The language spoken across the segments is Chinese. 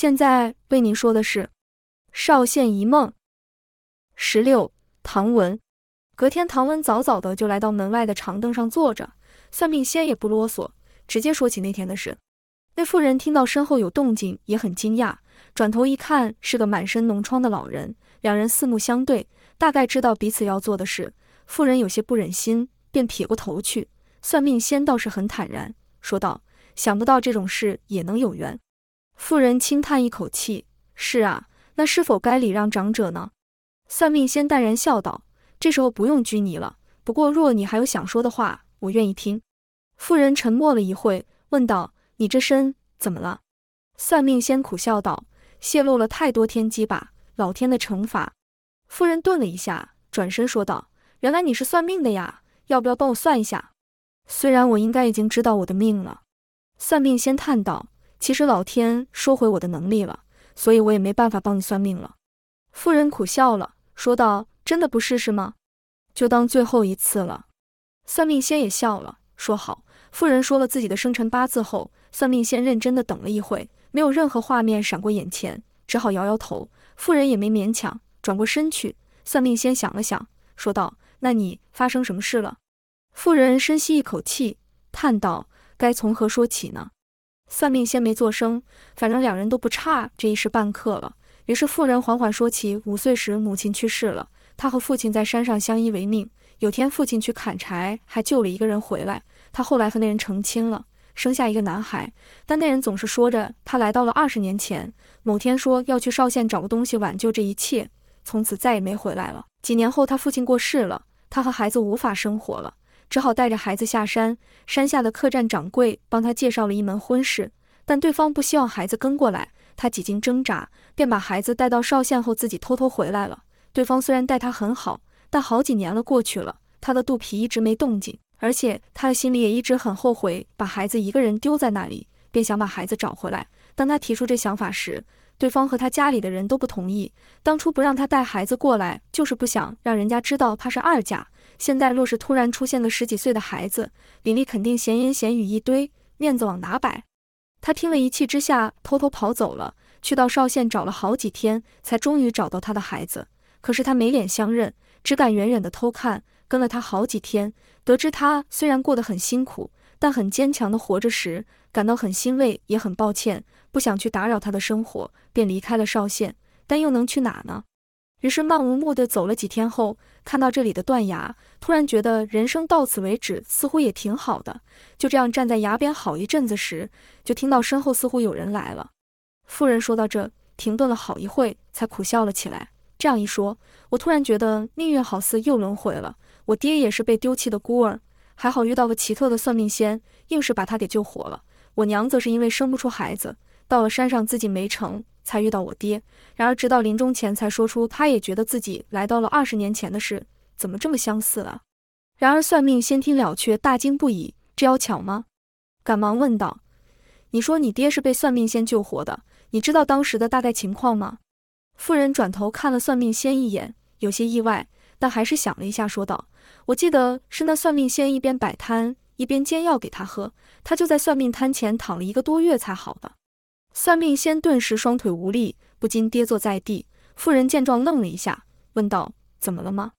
现在为您说的是《少县一梦》十六。唐文，隔天唐文早早的就来到门外的长凳上坐着，算命仙也不啰嗦，直接说起那天的事。那妇人听到身后有动静，也很惊讶，转头一看，是个满身脓疮的老人。两人四目相对，大概知道彼此要做的事。妇人有些不忍心，便撇过头去。算命仙倒是很坦然，说道：“想不到这种事也能有缘。”妇人轻叹一口气：“是啊，那是否该礼让长者呢？”算命仙淡然笑道：“这时候不用拘泥了。不过若你还有想说的话，我愿意听。”妇人沉默了一会，问道：“你这身怎么了？”算命仙苦笑道：“泄露了太多天机吧，老天的惩罚。”妇人顿了一下，转身说道：“原来你是算命的呀，要不要帮我算一下？”虽然我应该已经知道我的命了，算命仙叹道：“其实老天收回我的能力了，所以我也没办法帮你算命了。”妇人苦笑了。说道：“真的不试试吗？就当最后一次了。”算命仙也笑了，说：“好。”妇人说了自己的生辰八字后，算命仙认真的等了一会，没有任何画面闪过眼前，只好摇摇头。妇人也没勉强，转过身去。算命仙想了想，说道：“那你发生什么事了？”妇人深吸一口气，叹道：“该从何说起呢？”算命先没作声，反正两人都不差这一时半刻了。于是妇人缓缓说起，五岁时母亲去世了，她和父亲在山上相依为命。有天父亲去砍柴，还救了一个人回来。他后来和那人成亲了，生下一个男孩。但那人总是说着他来到了二十年前，某天说要去邵县找个东西挽救这一切，从此再也没回来了。几年后，他父亲过世了，他和孩子无法生活了，只好带着孩子下山。山下的客栈掌柜帮他介绍了一门婚事，但对方不希望孩子跟过来。他几经挣扎，便把孩子带到邵县后，自己偷偷回来了。对方虽然待他很好，但好几年了过去了，他的肚皮一直没动静，而且他的心里也一直很后悔把孩子一个人丢在那里，便想把孩子找回来。当他提出这想法时，对方和他家里的人都不同意。当初不让他带孩子过来，就是不想让人家知道他是二嫁。现在若是突然出现个十几岁的孩子，李丽肯定闲言闲语一堆，面子往哪摆？他听了一气之下，偷偷跑走了，去到邵县找了好几天，才终于找到他的孩子。可是他没脸相认，只敢远远的偷看。跟了他好几天，得知他虽然过得很辛苦，但很坚强的活着时，感到很欣慰，也很抱歉，不想去打扰他的生活，便离开了邵县。但又能去哪呢？于是漫无目的走了几天后，看到这里的断崖，突然觉得人生到此为止，似乎也挺好的。就这样站在崖边好一阵子时，就听到身后似乎有人来了。妇人说到这，停顿了好一会，才苦笑了起来。这样一说，我突然觉得命运好似又轮回了。我爹也是被丢弃的孤儿，还好遇到个奇特的算命仙，硬是把他给救活了。我娘则是因为生不出孩子，到了山上自己没成。才遇到我爹，然而直到临终前才说出，他也觉得自己来到了二十年前的事，怎么这么相似啊？然而算命先听了却大惊不已，这要巧吗？赶忙问道：“你说你爹是被算命仙救活的，你知道当时的大概情况吗？”妇人转头看了算命仙一眼，有些意外，但还是想了一下，说道：“我记得是那算命仙一边摆摊一边煎药给他喝，他就在算命摊前躺了一个多月才好的。”算命仙顿时双腿无力，不禁跌坐在地。妇人见状，愣了一下，问道：“怎么了吗？”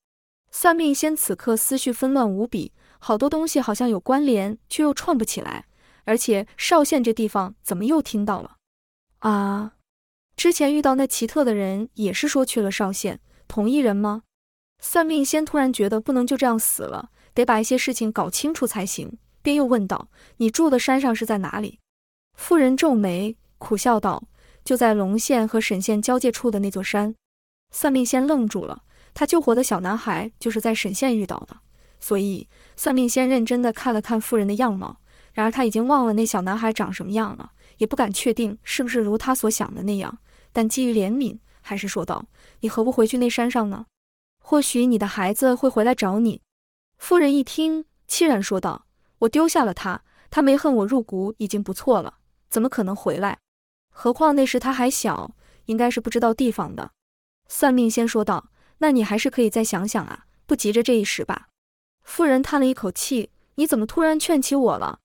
算命仙此刻思绪纷乱无比，好多东西好像有关联，却又串不起来。而且邵县这地方怎么又听到了？啊，之前遇到那奇特的人，也是说去了邵县，同一人吗？算命仙突然觉得不能就这样死了，得把一些事情搞清楚才行，便又问道：“你住的山上是在哪里？”妇人皱眉。苦笑道：“就在龙县和沈县交界处的那座山。”算命仙愣住了。他救活的小男孩就是在沈县遇到的，所以算命仙认真的看了看妇人的样貌。然而他已经忘了那小男孩长什么样了，也不敢确定是不是如他所想的那样。但基于怜悯，还是说道：“你何不回去那山上呢？或许你的孩子会回来找你。”妇人一听，凄然说道：“我丢下了他，他没恨我入骨已经不错了，怎么可能回来？”何况那时他还小，应该是不知道地方的。算命先说道：“那你还是可以再想想啊，不急着这一时吧。”妇人叹了一口气：“你怎么突然劝起我了？”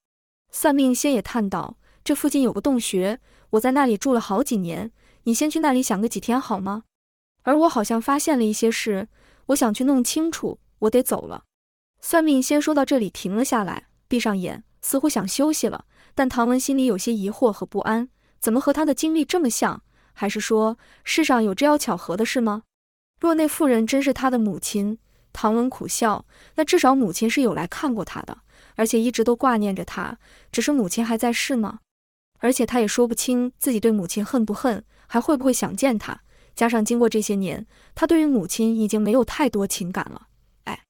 算命先也叹道：“这附近有个洞穴，我在那里住了好几年，你先去那里想个几天好吗？而我好像发现了一些事，我想去弄清楚，我得走了。算命先说到这里停了下来，闭上眼，似乎想休息了。但唐文心里有些疑惑和不安，怎么和他的经历这么像？还是说世上有这样巧合的事吗？若那妇人真是他的母亲，唐文苦笑，那至少母亲是有来看过他的，而且一直都挂念着他。只是母亲还在世吗？而且他也说不清自己对母亲恨不恨，还会不会想见他。加上经过这些年，他对于母亲已经没有太多情感了。哎，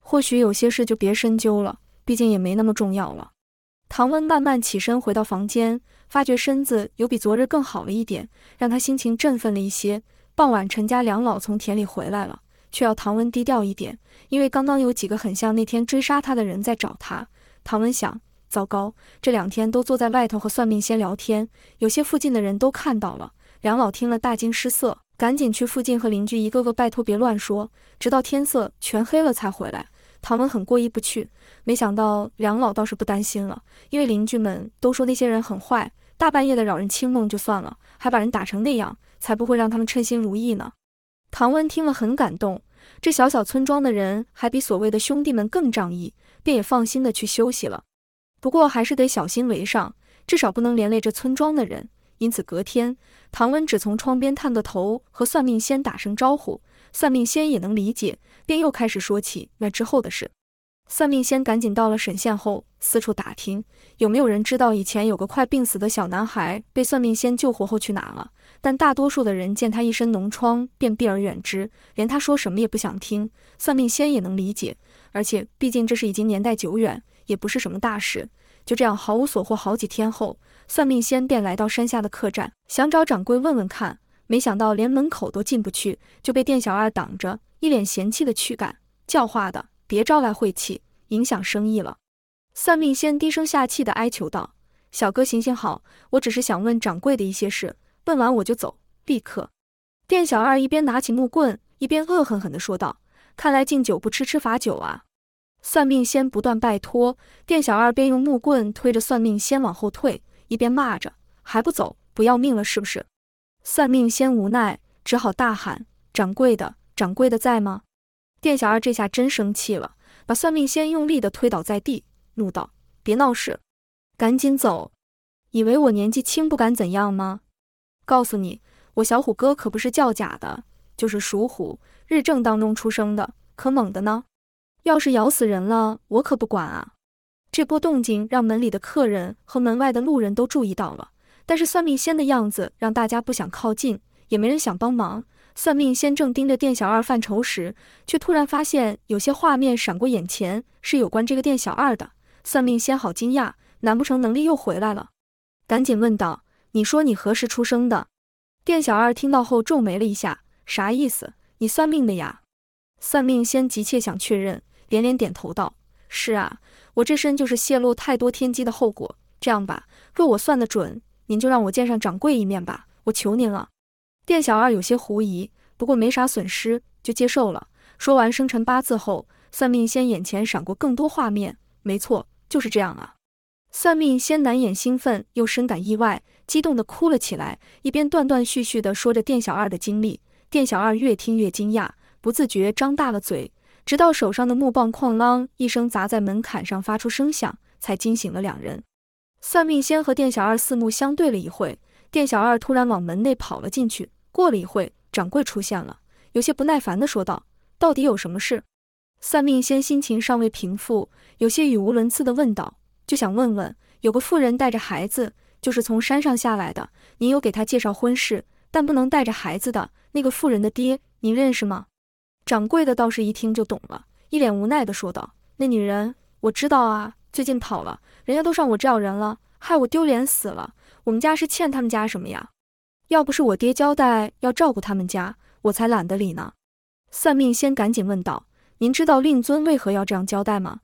或许有些事就别深究了，毕竟也没那么重要了。唐温慢慢起身回到房间，发觉身子有比昨日更好了一点，让他心情振奋了一些。傍晚，陈家两老从田里回来了，却要唐温低调一点，因为刚刚有几个很像那天追杀他的人在找他。唐温想，糟糕，这两天都坐在外头和算命仙聊天，有些附近的人都看到了。两老听了大惊失色，赶紧去附近和邻居一个个拜托别乱说，直到天色全黑了才回来。唐文很过意不去，没想到梁老倒是不担心了，因为邻居们都说那些人很坏，大半夜的扰人清梦就算了，还把人打成那样，才不会让他们称心如意呢。唐文听了很感动，这小小村庄的人还比所谓的兄弟们更仗义，便也放心的去休息了。不过还是得小心为上，至少不能连累这村庄的人。因此隔天，唐文只从窗边探个头，和算命仙打声招呼。算命仙也能理解，便又开始说起那之后的事。算命仙赶紧到了沈县后，四处打听有没有人知道以前有个快病死的小男孩被算命仙救活后去哪了。但大多数的人见他一身脓疮，便避而远之，连他说什么也不想听。算命仙也能理解，而且毕竟这是已经年代久远，也不是什么大事。就这样毫无所获，好几天后，算命仙便来到山下的客栈，想找掌柜问问看。没想到连门口都进不去，就被店小二挡着，一脸嫌弃的驱赶，教化的别招来晦气，影响生意了。算命仙低声下气的哀求道：“小哥行行好，我只是想问掌柜的一些事，问完我就走，立刻。”店小二一边拿起木棍，一边恶狠狠地说道：“看来敬酒不吃吃罚酒啊！”算命仙不断拜托，店小二便用木棍推着算命仙往后退，一边骂着：“还不走，不要命了是不是？”算命仙无奈，只好大喊：“掌柜的，掌柜的在吗？”店小二这下真生气了，把算命仙用力的推倒在地，怒道：“别闹事，赶紧走！以为我年纪轻不敢怎样吗？告诉你，我小虎哥可不是叫假的，就是属虎，日正当中出生的，可猛的呢。要是咬死人了，我可不管啊！”这波动静让门里的客人和门外的路人都注意到了。但是算命仙的样子让大家不想靠近，也没人想帮忙。算命仙正盯着店小二犯愁时，却突然发现有些画面闪过眼前，是有关这个店小二的。算命仙好惊讶，难不成能力又回来了？赶紧问道：“你说你何时出生的？”店小二听到后皱眉了一下，啥意思？你算命的呀？算命仙急切想确认，连连点头道：“是啊，我这身就是泄露太多天机的后果。这样吧，若我算得准。”您就让我见上掌柜一面吧，我求您了。店小二有些狐疑，不过没啥损失，就接受了。说完生辰八字后，算命仙眼前闪过更多画面。没错，就是这样啊。算命仙难掩兴奋，又深感意外，激动地哭了起来，一边断断续续地说着店小二的经历。店小二越听越惊讶，不自觉张大了嘴，直到手上的木棒哐啷一声砸在门槛上，发出声响，才惊醒了两人。算命仙和店小二四目相对了一会，店小二突然往门内跑了进去。过了一会，掌柜出现了，有些不耐烦地说道：“到底有什么事？”算命仙心情尚未平复，有些语无伦次地问道：“就想问问，有个妇人带着孩子，就是从山上下来的，您有给她介绍婚事，但不能带着孩子的那个妇人的爹，您认识吗？”掌柜的倒是一听就懂了，一脸无奈地说道：“那女人，我知道啊。”最近跑了，人家都上我这要人了，害我丢脸死了。我们家是欠他们家什么呀？要不是我爹交代要照顾他们家，我才懒得理呢。算命仙赶紧问道：“您知道令尊为何要这样交代吗？”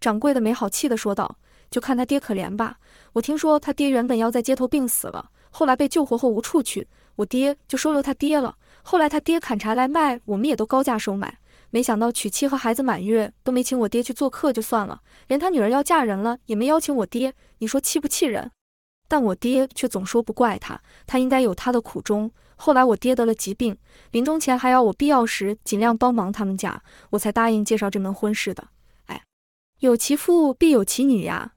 掌柜的没好气地说道：“就看他爹可怜吧。我听说他爹原本要在街头病死了，后来被救活后无处去，我爹就收留他爹了。后来他爹砍柴来卖，我们也都高价收买。”没想到娶妻和孩子满月都没请我爹去做客就算了，连他女儿要嫁人了也没邀请我爹，你说气不气人？但我爹却总说不怪他，他应该有他的苦衷。后来我爹得了疾病，临终前还要我必要时尽量帮忙他们家，我才答应介绍这门婚事的。哎，有其父必有其女呀。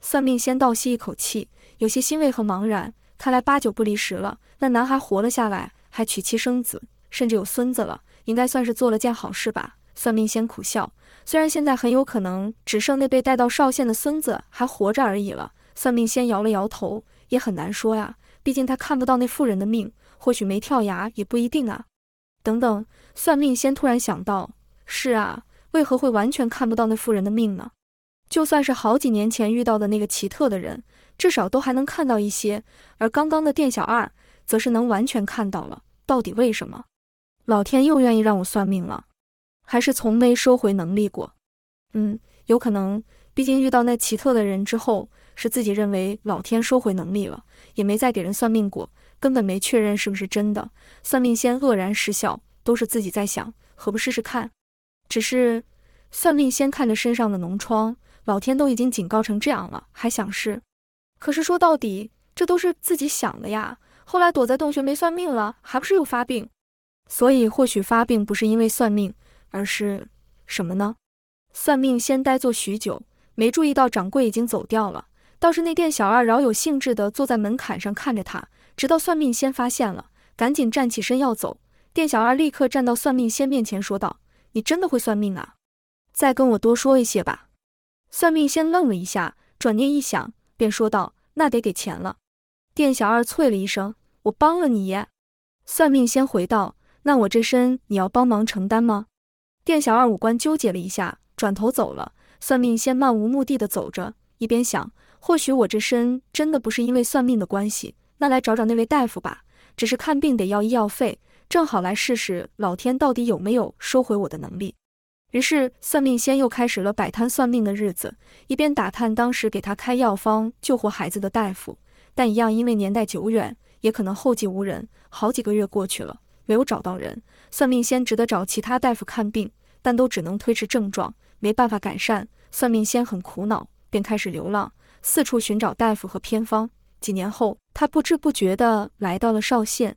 算命先倒吸一口气，有些欣慰和茫然。看来八九不离十了。那男孩活了下来，还娶妻生子，甚至有孙子了，应该算是做了件好事吧。算命先苦笑，虽然现在很有可能只剩那被带到少县的孙子还活着而已了。算命先摇了摇头，也很难说呀，毕竟他看不到那妇人的命。或许没跳崖也不一定啊。等等，算命先突然想到，是啊，为何会完全看不到那妇人的命呢？就算是好几年前遇到的那个奇特的人，至少都还能看到一些，而刚刚的店小二则是能完全看到了。到底为什么？老天又愿意让我算命了，还是从没收回能力过？嗯，有可能，毕竟遇到那奇特的人之后，是自己认为老天收回能力了，也没再给人算命过。根本没确认是不是真的，算命仙愕然失笑，都是自己在想，何不试试看？只是算命仙看着身上的脓疮，老天都已经警告成这样了，还想试？可是说到底，这都是自己想的呀。后来躲在洞穴没算命了，还不是又发病？所以或许发病不是因为算命，而是什么呢？算命先呆坐许久，没注意到掌柜已经走掉了，倒是那店小二饶有兴致地坐在门槛上看着他。直到算命先发现了，赶紧站起身要走。店小二立刻站到算命先面前说道：“你真的会算命啊？再跟我多说一些吧。”算命先愣了一下，转念一想，便说道：“那得给钱了。”店小二啐了一声：“我帮了你。”算命先回道：“那我这身你要帮忙承担吗？”店小二五官纠结了一下，转头走了。算命仙漫无目的的走着，一边想：或许我这身真的不是因为算命的关系。那来找找那位大夫吧，只是看病得要医药费，正好来试试老天到底有没有收回我的能力。于是算命仙又开始了摆摊算命的日子，一边打探当时给他开药方救活孩子的大夫，但一样因为年代久远，也可能后继无人。好几个月过去了，没有找到人，算命仙只得找其他大夫看病，但都只能推迟症状，没办法改善。算命仙很苦恼，便开始流浪，四处寻找大夫和偏方。几年后，他不知不觉地来到了邵县。